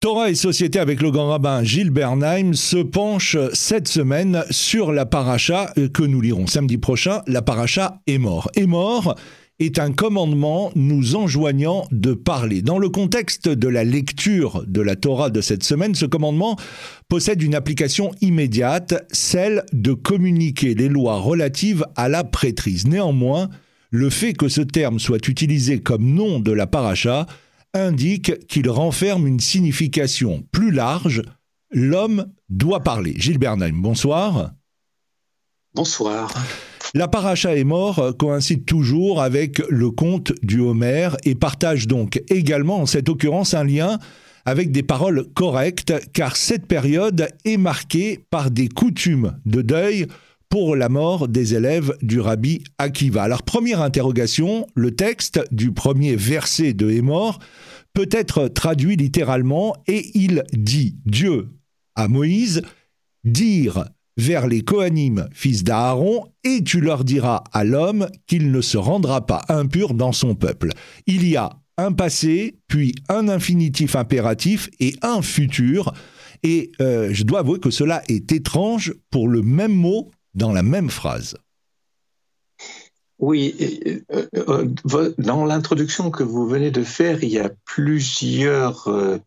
Torah et Société avec le grand rabbin Gilles Bernheim se penche cette semaine sur la paracha que nous lirons samedi prochain. La paracha est mort. Est mort est un commandement nous enjoignant de parler. Dans le contexte de la lecture de la Torah de cette semaine, ce commandement possède une application immédiate, celle de communiquer les lois relatives à la prêtrise. Néanmoins, le fait que ce terme soit utilisé comme nom de la paracha indique qu'il renferme une signification plus large. L'homme doit parler. Gilles Bernheim, bonsoir. Bonsoir. La paracha est mort coïncide toujours avec le conte du Homère et partage donc également en cette occurrence un lien avec des paroles correctes car cette période est marquée par des coutumes de deuil pour la mort des élèves du rabbi Akiva. Alors première interrogation, le texte du premier verset de Hémor peut être traduit littéralement et il dit Dieu à Moïse, dire vers les Kohanim, fils d'Aaron, et tu leur diras à l'homme qu'il ne se rendra pas impur dans son peuple. Il y a un passé, puis un infinitif impératif et un futur, et euh, je dois avouer que cela est étrange pour le même mot dans la même phrase. Oui, euh, euh, dans l'introduction que vous venez de faire, il y a plusieurs, euh,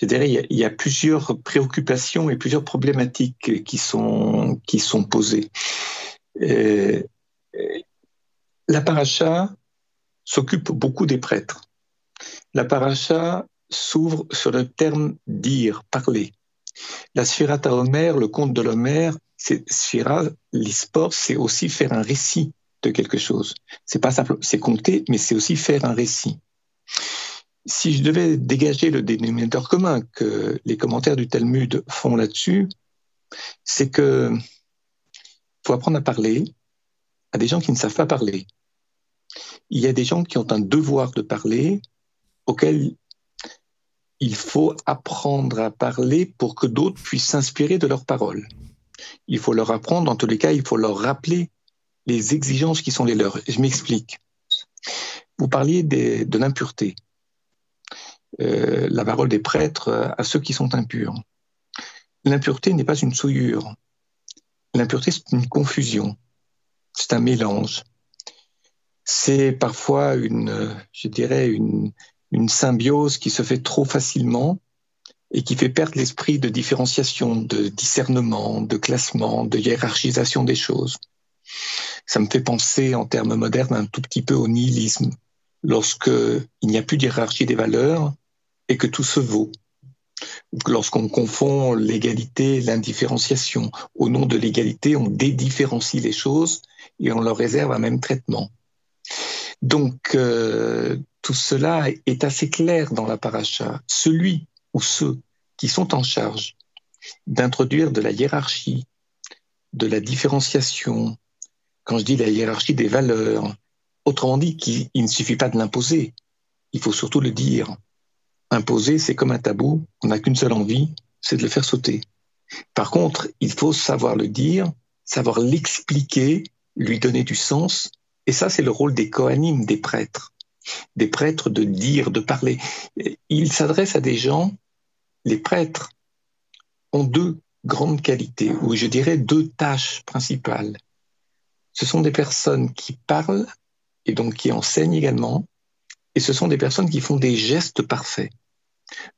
je dirais, il y a, plusieurs préoccupations et plusieurs problématiques qui sont, qui sont posées. la paracha s'occupe beaucoup des prêtres. La paracha s'ouvre sur le terme dire, parler. La Sphirata Homer, le conte de l'Homère, c'est Sphira, l'Isport, c'est aussi faire un récit de quelque chose. C'est pas simple, c'est compter, mais c'est aussi faire un récit. Si je devais dégager le dénominateur commun que les commentaires du Talmud font là-dessus, c'est que faut apprendre à parler à des gens qui ne savent pas parler. Il y a des gens qui ont un devoir de parler auquel il faut apprendre à parler pour que d'autres puissent s'inspirer de leurs paroles. Il faut leur apprendre, en tous les cas, il faut leur rappeler les exigences qui sont les leurs. Je m'explique. Vous parliez de l'impureté, euh, la parole des prêtres à ceux qui sont impurs. L'impureté n'est pas une souillure. L'impureté, c'est une confusion. C'est un mélange. C'est parfois une, une symbiose qui se fait trop facilement et qui fait perdre l'esprit de différenciation, de discernement, de classement, de hiérarchisation des choses. Ça me fait penser en termes modernes un tout petit peu au nihilisme, lorsque il n'y a plus de hiérarchie des valeurs et que tout se vaut. Lorsqu'on confond l'égalité et l'indifférenciation. Au nom de l'égalité, on dédifférencie les choses et on leur réserve un même traitement. Donc, euh, tout cela est assez clair dans la paracha. Celui ou ceux qui sont en charge d'introduire de la hiérarchie, de la différenciation, quand je dis la hiérarchie des valeurs, autrement dit, qu'il ne suffit pas de l'imposer, il faut surtout le dire. Imposer, c'est comme un tabou, on n'a qu'une seule envie, c'est de le faire sauter. Par contre, il faut savoir le dire, savoir l'expliquer, lui donner du sens, et ça, c'est le rôle des coanimes, des prêtres. Des prêtres de dire, de parler. Ils s'adressent à des gens, les prêtres ont deux grandes qualités, ou je dirais deux tâches principales ce sont des personnes qui parlent et donc qui enseignent également, et ce sont des personnes qui font des gestes parfaits.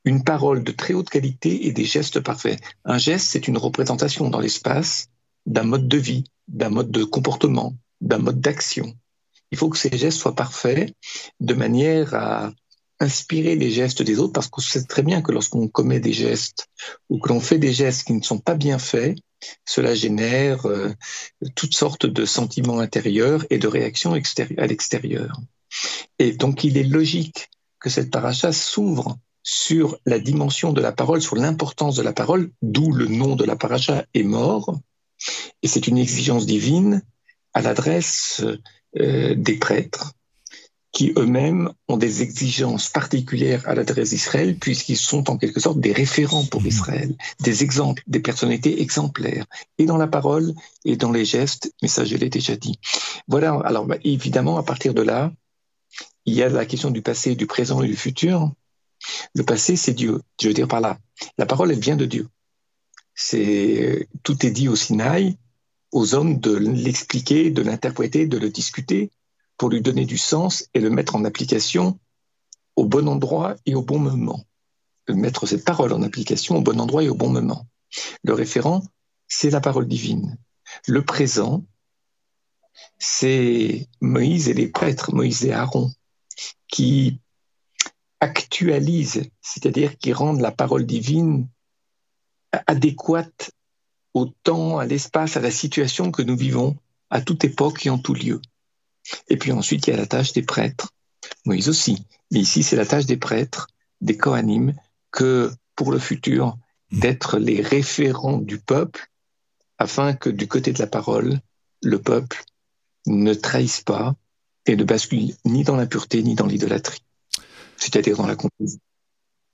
Une parole de très haute qualité et des gestes parfaits. Un geste, c'est une représentation dans l'espace d'un mode de vie, d'un mode de comportement, d'un mode d'action. Il faut que ces gestes soient parfaits de manière à inspirer les gestes des autres parce qu'on sait très bien que lorsqu'on commet des gestes ou que l'on fait des gestes qui ne sont pas bien faits, cela génère euh, toutes sortes de sentiments intérieurs et de réactions à l'extérieur. Et donc il est logique que cette paracha s'ouvre sur la dimension de la parole, sur l'importance de la parole, d'où le nom de la paracha est mort. Et c'est une exigence divine à l'adresse euh, des prêtres qui eux-mêmes ont des exigences particulières à l'adresse d'Israël, puisqu'ils sont en quelque sorte des référents pour. Israël, des exemples, des personnalités exemplaires, et dans la parole et dans les gestes, mais ça je l'ai déjà dit. Voilà, alors bah, évidemment, à partir de là, il y a la question du passé, du présent et du futur. Le passé, c'est Dieu. Je veux dire par là, la parole, elle vient de Dieu. C'est tout est dit au Sinaï, aux hommes de l'expliquer, de l'interpréter, de le discuter, pour lui donner du sens et le mettre en application au bon endroit et au bon moment. Mettre cette parole en application au bon endroit et au bon moment. Le référent, c'est la parole divine. Le présent, c'est Moïse et les prêtres, Moïse et Aaron, qui actualisent, c'est-à-dire qui rendent la parole divine adéquate au temps, à l'espace, à la situation que nous vivons à toute époque et en tout lieu. Et puis ensuite, il y a la tâche des prêtres, Moïse aussi. Mais ici, c'est la tâche des prêtres, des Kohanim, que pour le futur, d'être les référents du peuple, afin que du côté de la parole, le peuple ne trahisse pas et ne bascule ni dans l'impureté ni dans l'idolâtrie, c'est-à-dire dans la confusion.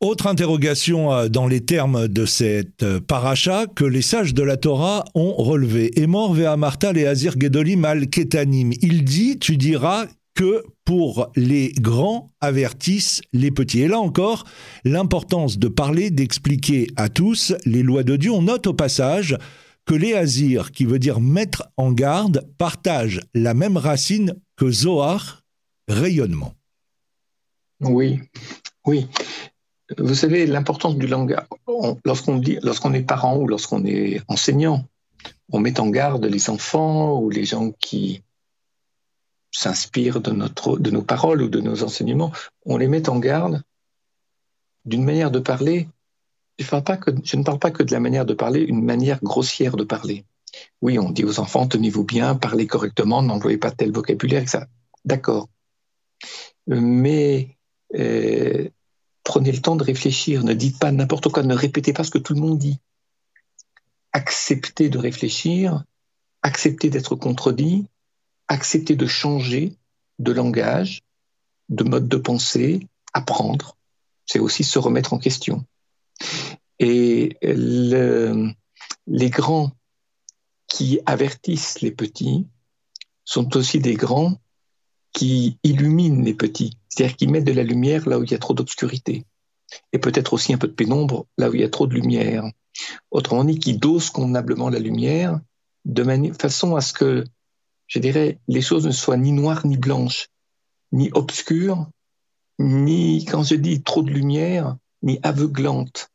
Autre interrogation euh, dans les termes de cette euh, paracha que les sages de la Torah ont relevé. Et mort Martal et Azir Gedolim al Ketanim. Il dit, tu diras que pour les grands avertissent les petits. Et là encore, l'importance de parler, d'expliquer à tous les lois de Dieu. On note au passage que les Azir, qui veut dire mettre en garde, partagent la même racine que Zohar, rayonnement. Oui, oui. Vous savez, l'importance du langage, lorsqu'on est parent ou lorsqu'on est enseignant, on met en garde les enfants ou les gens qui s'inspirent de, nos paroles ou de nos enseignements, on les met en garde d'une manière de parler. Je, ne parle pas que de la manière de parler, une manière grossière de parler. Oui, on dit aux enfants, tenez-vous bien, parlez correctement, n'employez pas tel vocabulaire, ça. D'accord. Mais euh, Prenez le temps de réfléchir, ne dites pas n'importe quoi, ne répétez pas ce que tout le monde dit. Acceptez de réfléchir, acceptez d'être contredit, acceptez de changer de langage, de mode de pensée, apprendre. C'est aussi se remettre en question. Et les grands qui avertissent les petits sont aussi des grands qui illuminent les petits, c'est-à-dire qui mettent de la lumière là où il y a trop d'obscurité, et peut-être aussi un peu de pénombre là où il y a trop de lumière. Autrement dit, qui dosent convenablement la lumière de façon à ce que, je dirais, les choses ne soient ni noires ni blanches, ni obscures, ni, quand je dis trop de lumière, ni aveuglantes.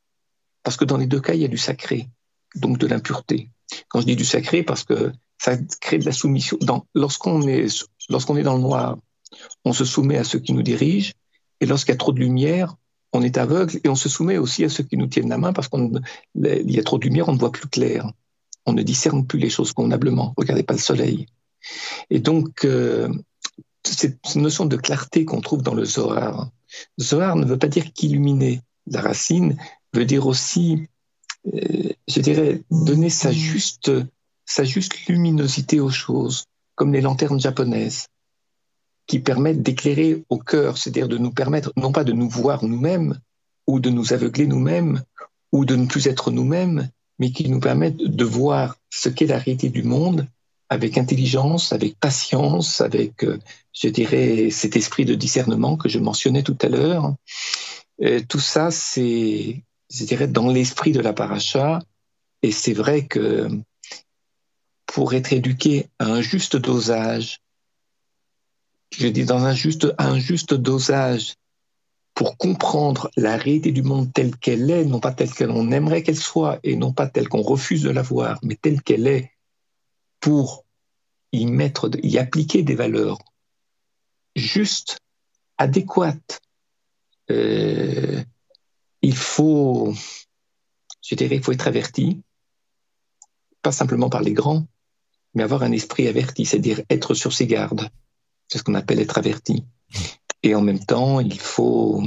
Parce que dans les deux cas, il y a du sacré, donc de l'impureté. Quand je dis du sacré, parce que ça crée de la soumission. Lorsqu'on est Lorsqu'on est dans le noir, on se soumet à ceux qui nous dirigent, et lorsqu'il y a trop de lumière, on est aveugle et on se soumet aussi à ceux qui nous tiennent la main parce qu'il y a trop de lumière, on ne voit plus clair. On ne discerne plus les choses convenablement. Regardez pas le soleil. Et donc, euh, cette notion de clarté qu'on trouve dans le Zohar, Zohar ne veut pas dire qu'illuminer. La racine veut dire aussi, euh, je dirais, donner sa juste, sa juste luminosité aux choses comme les lanternes japonaises, qui permettent d'éclairer au cœur, c'est-à-dire de nous permettre non pas de nous voir nous-mêmes, ou de nous aveugler nous-mêmes, ou de ne plus être nous-mêmes, mais qui nous permettent de voir ce qu'est la réalité du monde avec intelligence, avec patience, avec, euh, je dirais, cet esprit de discernement que je mentionnais tout à l'heure. Tout ça, c'est, je dirais, dans l'esprit de la paracha. Et c'est vrai que pour être éduqué à un juste dosage, je dis dans un juste, un juste dosage, pour comprendre la réalité du monde telle qu'elle est, non pas telle qu'on aimerait qu'elle soit, et non pas telle qu'on refuse de la voir, mais telle qu'elle est, pour y mettre, y appliquer des valeurs justes, adéquates. Euh, il faut, je dirais, il faut être averti, pas simplement par les grands, mais avoir un esprit averti, c'est-à-dire être sur ses gardes. C'est ce qu'on appelle être averti. Et en même temps, il faut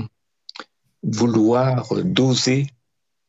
vouloir doser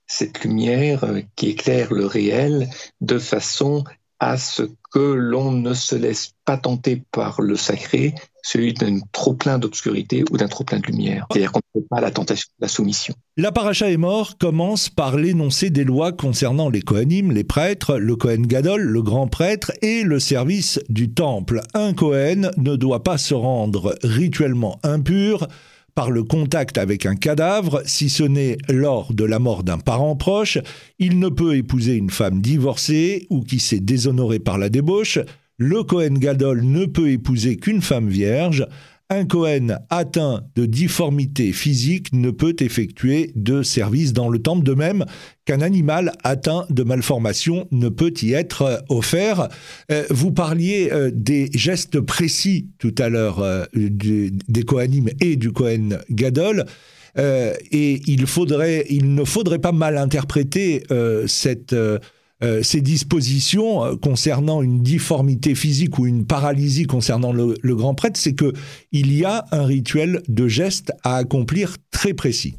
cette lumière qui éclaire le réel de façon à ce que l'on ne se laisse pas tenter par le sacré, celui d'un trop plein d'obscurité ou d'un trop plein de lumière. C'est-à-dire qu'on ne peut pas la tentation de la soumission. La paracha est mort commence par l'énoncé des lois concernant les Kohanim, les prêtres, le Kohen Gadol, le grand prêtre et le service du temple. Un Kohen ne doit pas se rendre rituellement impur par le contact avec un cadavre, si ce n'est lors de la mort d'un parent proche. Il ne peut épouser une femme divorcée ou qui s'est déshonorée par la débauche. Le Cohen Gadol ne peut épouser qu'une femme vierge un Cohen atteint de difformité physique ne peut effectuer de service dans le temple, de même qu'un animal atteint de malformation ne peut y être euh, offert. Euh, vous parliez euh, des gestes précis tout à l'heure des Kohanim et du Cohen Gadol. et il, il ne faudrait pas mal interpréter cette euh, ces dispositions euh, concernant une difformité physique ou une paralysie concernant le, grand prêtre, c'est que il y a un rituel de geste à accomplir très précis.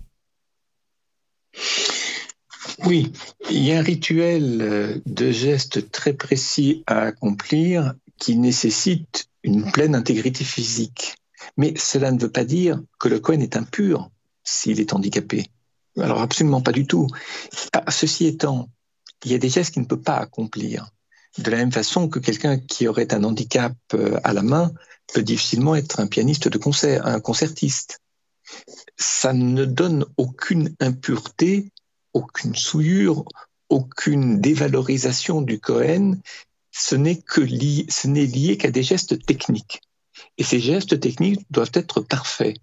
Oui, il y a un rituel euh, de geste très précis à accomplir qui nécessite une pleine intégrité physique. Mais cela ne veut pas dire que le Cohen est impur s'il est handicapé. Alors absolument pas du tout. Ah, ceci étant, il y a des gestes qu'il ne peut pas accomplir. De la même façon que quelqu'un qui aurait un handicap euh, à la main peut difficilement être un pianiste de concert, un concertiste. Ça ne donne aucune impureté, aucune souillure, aucune dévalorisation du Cohen. Ce n'est que lié, ce n'est lié qu'à des gestes techniques. Et ces gestes techniques doivent être parfaits.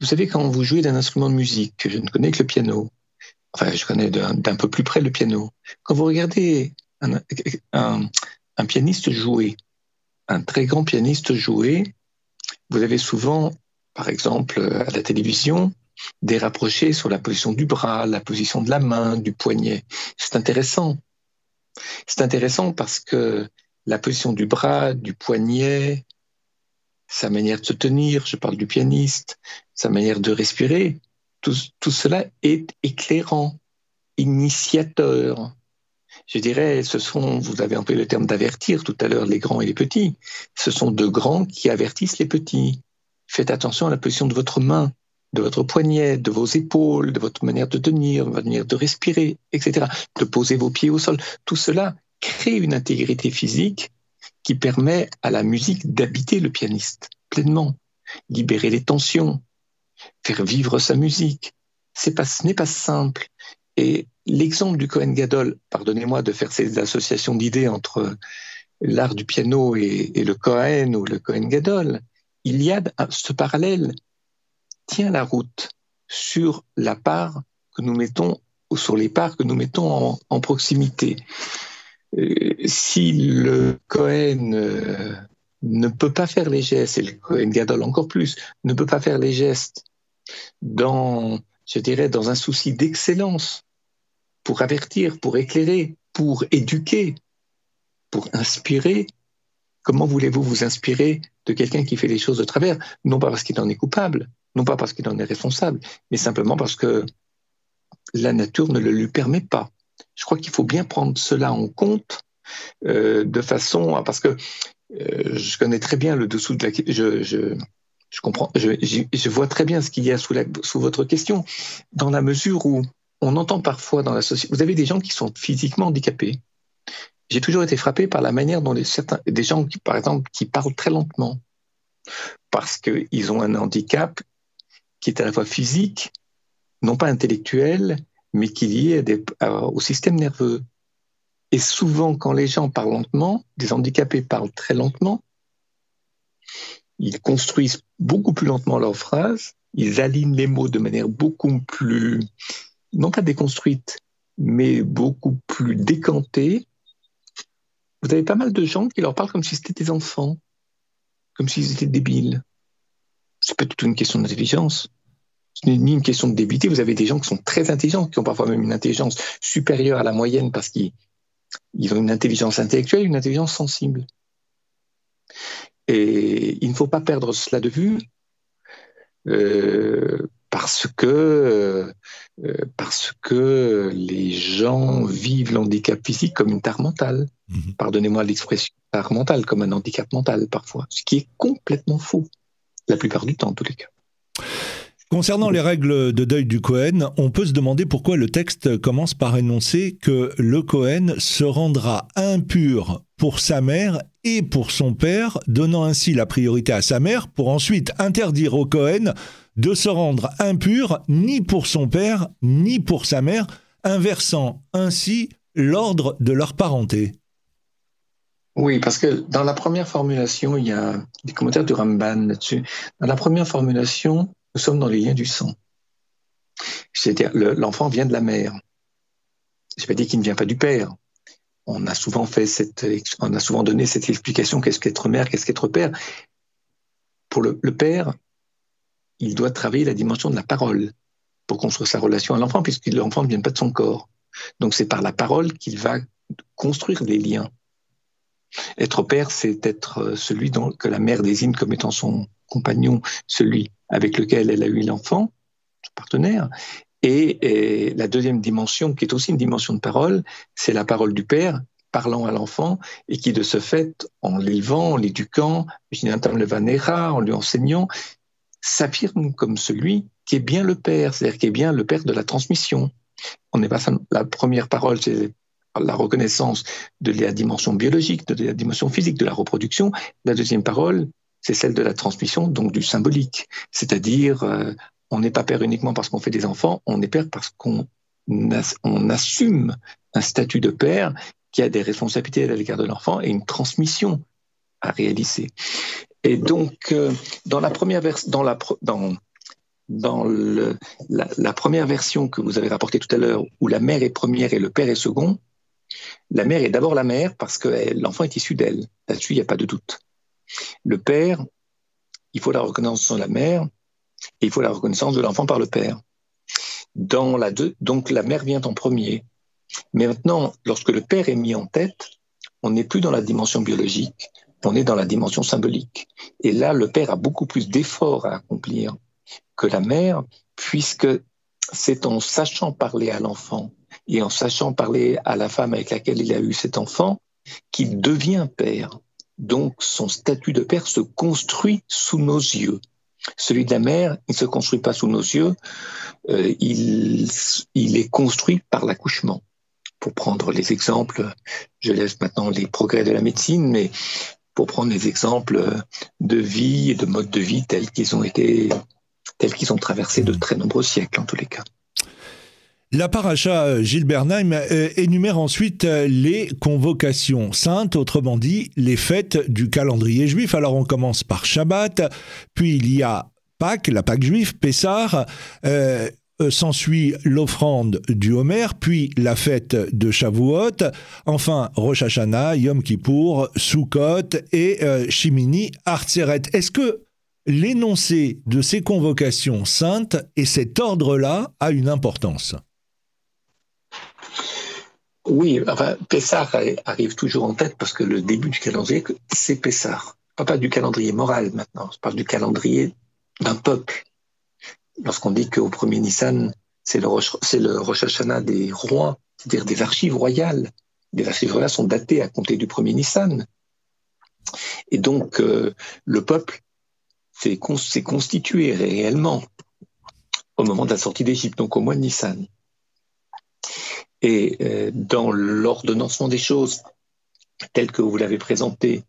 Vous savez, quand vous jouez d'un instrument de musique, que je ne connais que le piano, enfin je connais d'un peu plus près le piano, quand vous regardez un, un, pianiste jouer, un très grand pianiste jouer, vous avez souvent, par exemple, à la télévision, des rapprochés sur la position du bras, la position de la main, du poignet. C'est intéressant. C'est intéressant parce que la position du bras, du poignet, sa manière de se tenir, je parle du pianiste, sa manière de respirer, tout, cela est éclairant, initiateur. Je dirais, ce sont, vous avez employé le terme d'avertir tout à l'heure, les grands et les petits. Ce sont de grands qui avertissent les petits. Faites attention à la position de votre main, de votre poignet, de vos épaules, de votre manière de tenir, de votre manière de respirer, etc. De poser vos pieds au sol. Tout cela crée une intégrité physique qui permet à la musique d'habiter le pianiste pleinement, libérer les tensions, faire vivre sa musique. Pas, ce n'est pas simple. Et l'exemple du Cohen Gadol, pardonnez-moi de faire ces associations d'idées entre l'art du piano et, le Cohen ou le Cohen Gadol, il y a ce parallèle tient la route sur la part que nous mettons ou sur les parts que nous mettons en, proximité. Euh, si le Cohen euh, ne peut pas faire les gestes, et le Cohen Gadol encore plus, ne peut pas faire les gestes dans, je dirais, dans un souci d'excellence, pour avertir, pour éclairer, pour éduquer, pour inspirer. Comment voulez-vous vous inspirer de quelqu'un qui fait les choses de travers? Non pas parce qu'il en est coupable, non pas parce qu'il en est responsable, mais simplement parce que la nature ne le lui permet pas. Je crois qu'il faut bien prendre cela en compte euh, de façon parce que euh, je connais très bien le dessous de la je comprends, je, vois très bien ce qu'il y a sous, votre question, dans la mesure où on entend parfois dans la société, vous avez des gens qui sont physiquement handicapés. J'ai toujours été frappé par la manière dont certains, des gens, par exemple, qui parlent très lentement, parce qu'ils ont un handicap qui est à la fois physique, non pas intellectuel, mais qui est lié au système nerveux. Et souvent, quand les gens parlent lentement, des handicapés parlent très lentement, ils construisent beaucoup plus lentement leurs phrases, ils alignent les mots de manière beaucoup plus, non pas déconstruite, mais beaucoup plus décantée. Vous avez pas mal de gens qui leur parlent comme si c'était des enfants, comme s'ils étaient débiles. C'est pas du tout une question d'intelligence. Ce n'est ni une question de débité. Vous avez des gens qui sont très intelligents, qui ont parfois même une intelligence supérieure à la moyenne parce qu'ils ont une intelligence intellectuelle, une intelligence sensible. Et il ne faut pas perdre cela de vue euh, parce que euh, parce que les gens vivent l'handicap physique comme une tare mentale. Mhm. Pardonnez-moi l'expression tare mentale, comme un handicap mental parfois, ce qui est complètement faux, la plupart du temps en tous les cas. Concernant les règles de deuil du Cohen, on peut se demander pourquoi le texte commence par énoncer que le Cohen se rendra impur pour sa mère et pour son père, donnant ainsi la priorité à sa mère pour ensuite interdire au Cohen de se rendre impur ni pour son père ni pour sa mère, inversant ainsi l'ordre de leur parenté. Oui, parce que dans la première formulation, il y a des commentaires du Ramban là-dessus. Dans la première formulation, nous sommes dans les liens du sang. C'est-à-dire, l'enfant vient de la mère. Je pas dit qu'il ne vient pas du père. On a souvent fait cette, on a souvent donné cette explication qu'est-ce qu'être mère, qu'est-ce qu'être père. Pour le, père, il doit travailler la dimension de la parole pour construire sa relation à l'enfant, puisque l'enfant ne vient pas de son corps. Donc c'est par la parole qu'il va construire des liens. Être père, c'est être euh, celui que la mère désigne comme étant son compagnon, celui avec lequel elle a eu l'enfant, son partenaire. Et, la deuxième dimension, qui est aussi une dimension de parole, c'est la parole du père parlant à l'enfant et qui, de ce fait, en l'élevant, en l'éduquant, en lui enseignant, s'affirme comme celui qui est bien le père, c'est-à-dire qui est bien le père de la transmission. On n'est pas la première parole, c'est la reconnaissance de la dimension biologique, de la dimension physique, de la reproduction. La deuxième parole, c'est celle de la transmission, donc du symbolique. C'est-à-dire, euh, on n'est pas père uniquement parce qu'on fait des enfants, on est père parce qu'on on assume un statut de père qui a des responsabilités à l'égard de l'enfant et une transmission à réaliser. Et donc, euh, dans la première la, première version que vous avez rapportée tout à l'heure, où la mère est première et le père est second, la mère est d'abord la mère parce que l'enfant est issu d'elle. Là-dessus, il n'y a pas de doute. Le père, il faut la reconnaissance de la mère et il faut la reconnaissance de l'enfant par le père. Donc la mère vient en premier. Mais maintenant, lorsque le père est mis en tête, on n'est plus dans la dimension biologique, on est dans la dimension symbolique. Et là, le père a beaucoup plus d'efforts à accomplir que la mère, puisque c'est en sachant parler à l'enfant et en sachant parler à la femme avec laquelle il a eu cet enfant qu'il devient père. Donc son statut de père se construit sous nos yeux. Celui de la mère, il ne se construit pas sous nos yeux, euh, il, il est construit par l'accouchement. Pour prendre les exemples, je laisse maintenant les progrès de la médecine, mais pour prendre les exemples de vie et de mode de vie tels qu'ils ont été, tels qu'ils ont traversé de très nombreux siècles en tous les cas. La paracha euh, Gilles euh, énumère ensuite euh, les convocations saintes, autrement dit les fêtes du calendrier juif. Alors on commence par Shabbat, puis il y a Pâques, la Pâque juive, Pessah, s'ensuit l'offrande du Homer, puis la fête de Shavuot, enfin Rosh Hashanah, Yom Kippour, Sukkot et Shimini, Artseret. Est-ce que l'énoncé de ces convocations saintes et cet ordre-là a une importance? Oui, enfin, Pessar arrive toujours en tête parce que le début du calendrier, c'est Pessar. Pas, pas du calendrier moral maintenant, je parle du calendrier d'un peuple. Lorsqu'on dit qu'au premier Nissan, c'est le Rosh Hashanah des rois, c'est-à-dire des archives royales. Les archives royales sont datées à compter du premier Nissan. Et donc, euh, le peuple s'est constitué réellement au moment de la sortie d'Égypte, donc au mois de Nissan. Et euh, dans l'ordonnancement des choses, tel que vous l'avez présenté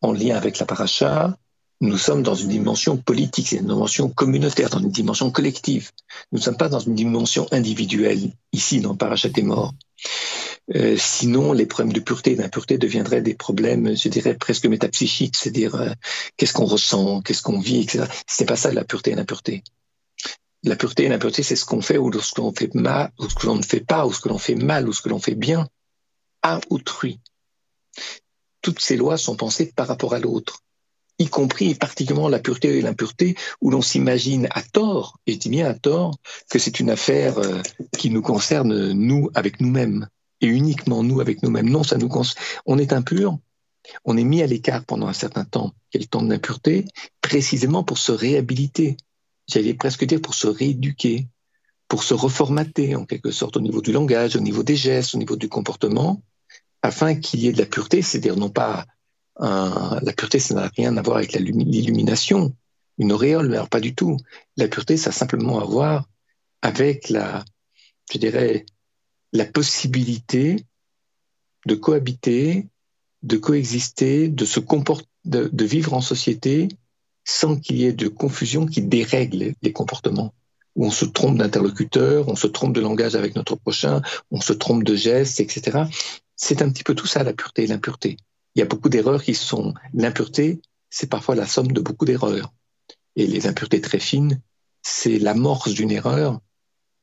en lien avec la paracha, nous sommes dans une dimension politique, c'est une dimension communautaire, dans une dimension collective. Nous ne sommes pas dans une dimension individuelle, ici, dans Parachat des morts. Euh, sinon, les problèmes de pureté et d'impureté deviendraient des problèmes, je dirais, presque métapsychiques, c'est-à-dire euh, qu'est-ce qu'on ressent, qu'est-ce qu'on vit, etc. C'est pas ça la pureté et l'impureté. La pureté et l'impureté, c'est ce qu'on fait ou ce que l'on fait mal, ou que l'on ne fait pas, ou ce que l'on fait mal, ou ce que l'on fait bien à autrui. Toutes ces lois sont pensées par rapport à l'autre, y compris et particulièrement la pureté et l'impureté, où l'on s'imagine à tort, et je dis bien à tort, que c'est une affaire euh, qui nous concerne nous avec nous-mêmes, et uniquement nous avec nous-mêmes. Non, ça nous concerne. On est impur, on est mis à l'écart pendant un certain temps, quel temps de l'impureté, précisément pour se réhabiliter, j'allais presque dire pour se rééduquer, pour se reformater en quelque sorte au niveau du langage, au niveau des gestes, au niveau du comportement, afin qu'il y ait de la pureté, c'est-à-dire non pas la pureté, ça n'a rien à voir avec l'illumination, une auréole, mais alors pas du tout. La pureté, ça a simplement à voir avec la, je dirais, la possibilité de cohabiter, de coexister, de vivre en société sans qu'il y ait de confusion qui dérègle les comportements. Où on se trompe d'interlocuteur, on se trompe de langage avec notre prochain, on se trompe de gestes, etc. C'est un petit peu tout ça, la pureté et l'impureté. Il y a beaucoup d'erreurs qui sont... L'impureté, c'est parfois la somme de beaucoup d'erreurs. Et les impuretés très fines, c'est l'amorce d'une erreur.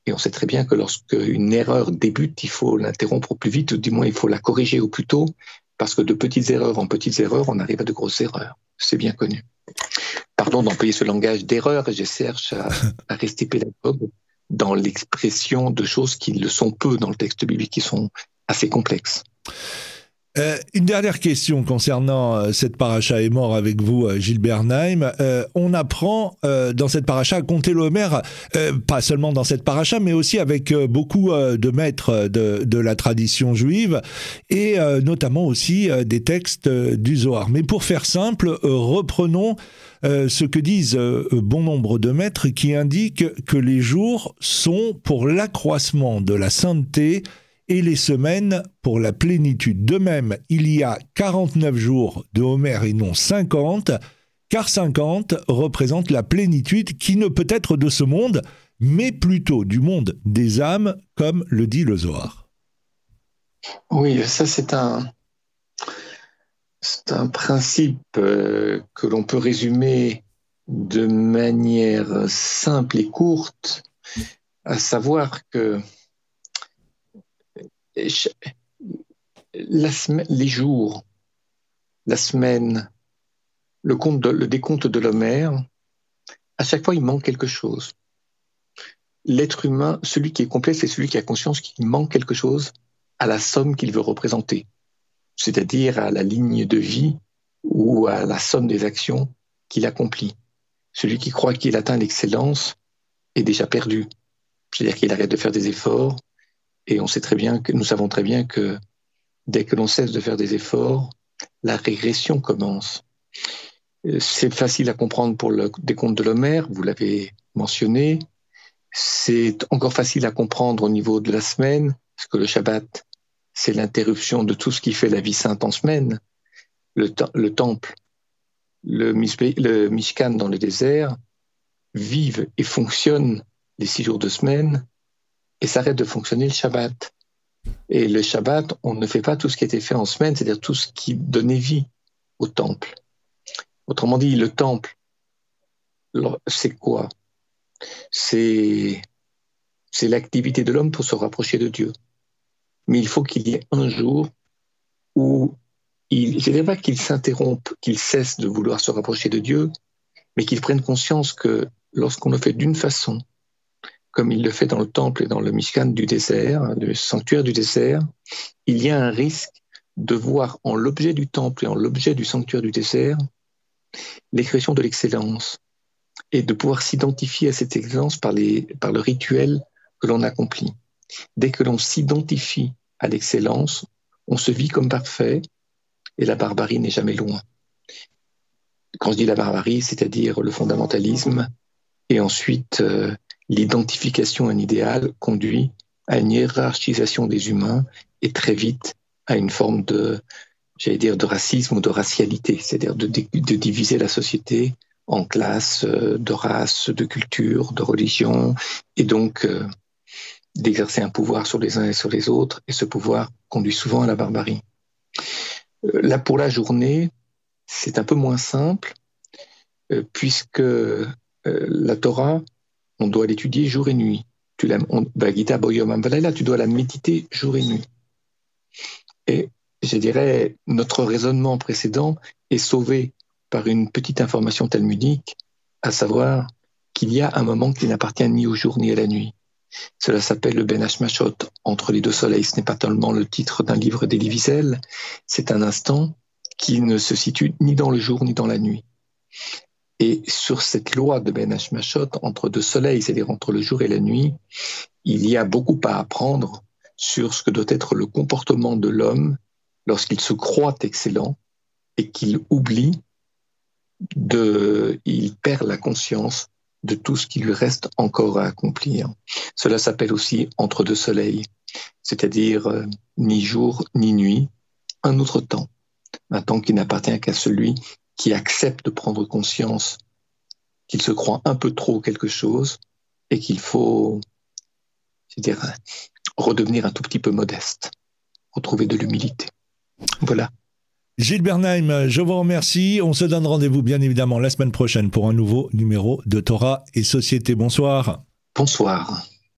Et on sait très bien que lorsque une erreur débute, il faut l'interrompre au plus vite, ou du moins il faut la corriger au plus tôt, parce que de petites erreurs en petites erreurs, on arrive à de grosses erreurs. C'est bien connu. Pardon d'employer ce langage d'erreur, je cherche à, à rester pédagogue dans l'expression de choses qui le sont peu dans le texte biblique, qui sont assez complexes. Euh, une dernière question concernant euh, cette paracha est mort avec vous, euh, Gilles Bernheim. on apprend dans cette paracha à compter l'Homer, pas seulement dans cette paracha, mais aussi avec beaucoup de maîtres de, de, la tradition juive et notamment aussi des textes du Zohar. Mais pour faire simple, reprenons ce que disent bon nombre de maîtres qui indiquent que les jours sont pour l'accroissement de la sainteté et les semaines pour la plénitude. De même, il y a 49 jours de Homer et non 50, car 50 représente la plénitude qui ne peut être de ce monde, mais plutôt du monde des âmes, comme le dit le Zohar. Oui, ça c'est un, c'est un principe euh, que l'on peut résumer de manière simple et courte, à savoir que les jours, la semaine, le, compte le décompte de l'Homère, à chaque fois, il manque quelque chose. L'être humain, celui qui est complet, c'est celui qui a conscience qu'il manque quelque chose à la somme qu'il veut représenter, c'est-à-dire à la ligne de vie ou à la somme des actions qu'il accomplit. Celui qui croit qu'il atteint l'excellence est déjà perdu. C'est-à-dire qu'il arrête de faire des efforts, et on sait très bien que nous savons très bien que dès que l'on cesse de faire des efforts, la régression commence. Euh, c'est facile à comprendre pour le décompte de l'Homère, vous l'avez mentionné. C'est encore facile à comprendre au niveau de la semaine, parce que le Shabbat, c'est l'interruption de tout ce qui fait la vie sainte en semaine. Le, le temple, le, le Mishkan dans le désert, vivent et fonctionnent les six jours de semaine et s'arrête de fonctionner le Shabbat. Et le Shabbat, on ne fait pas tout ce qui était fait en semaine, c'est-à-dire tout ce qui donnait vie au temple. Autrement dit, le temple, c'est quoi? C'est l'activité de l'homme pour se rapprocher de Dieu. Mais il faut qu'il y ait un jour où il, je ne pas qu'il s'interrompe, qu'il cesse de vouloir se rapprocher de Dieu, mais qu'il prenne conscience que lorsqu'on le fait d'une façon, comme il le fait dans le temple et dans le Mishkan du désert, le sanctuaire du désert, il y a un risque de voir en l'objet du temple et en l'objet du sanctuaire du désert l'expression de l'excellence et de pouvoir s'identifier à cette excellence par, les, le rituel que l'on accomplit. Dès que l'on s'identifie à l'excellence, on se vit comme parfait et la barbarie n'est jamais loin. Quand je dis la barbarie, c'est-à-dire le fondamentalisme et ensuite euh, l'identification à un idéal conduit à une hiérarchisation des humains et très vite à une forme de, j'allais dire, de racisme ou de racialité, c'est-à-dire de, diviser la société en classes euh, de race, de culture, de religion, et donc euh, d'exercer un pouvoir sur les uns et sur les autres, et ce pouvoir conduit souvent à la barbarie. Euh, là, pour la journée, c'est un peu moins simple, puisque la Torah on doit l'étudier jour et nuit. Tu la, tu dois la méditer jour et nuit. Et je dirais, notre raisonnement précédent est sauvé par une petite information talmudique, à savoir qu'il y a un moment qui n'appartient ni au jour ni à la nuit. Cela s'appelle le Ben Hashmashot, entre les deux soleils. Ce n'est pas tellement le titre d'un livre d'Elie c'est un instant qui ne se situe ni dans le jour ni dans la nuit. Et sur cette loi de Ben Hashmashot, entre deux soleils, c'est-à-dire entre le jour et la nuit, il y a beaucoup à apprendre sur ce que doit être le comportement de l'homme lorsqu'il se croit excellent et qu'il oublie de, il perd la conscience de tout ce qui lui reste encore à accomplir. Cela s'appelle aussi entre deux soleils, c'est-à-dire euh, ni jour ni nuit, un autre temps, un temps qui n'appartient qu'à celui qui accepte de prendre conscience qu'il se croit un peu trop quelque chose et qu'il faut, dire, redevenir un tout petit peu modeste, retrouver de l'humilité. Voilà. Gilles Bernheim, je vous remercie. On se donne rendez-vous bien évidemment la semaine prochaine pour un nouveau numéro de Torah et Société. Bonsoir. Bonsoir.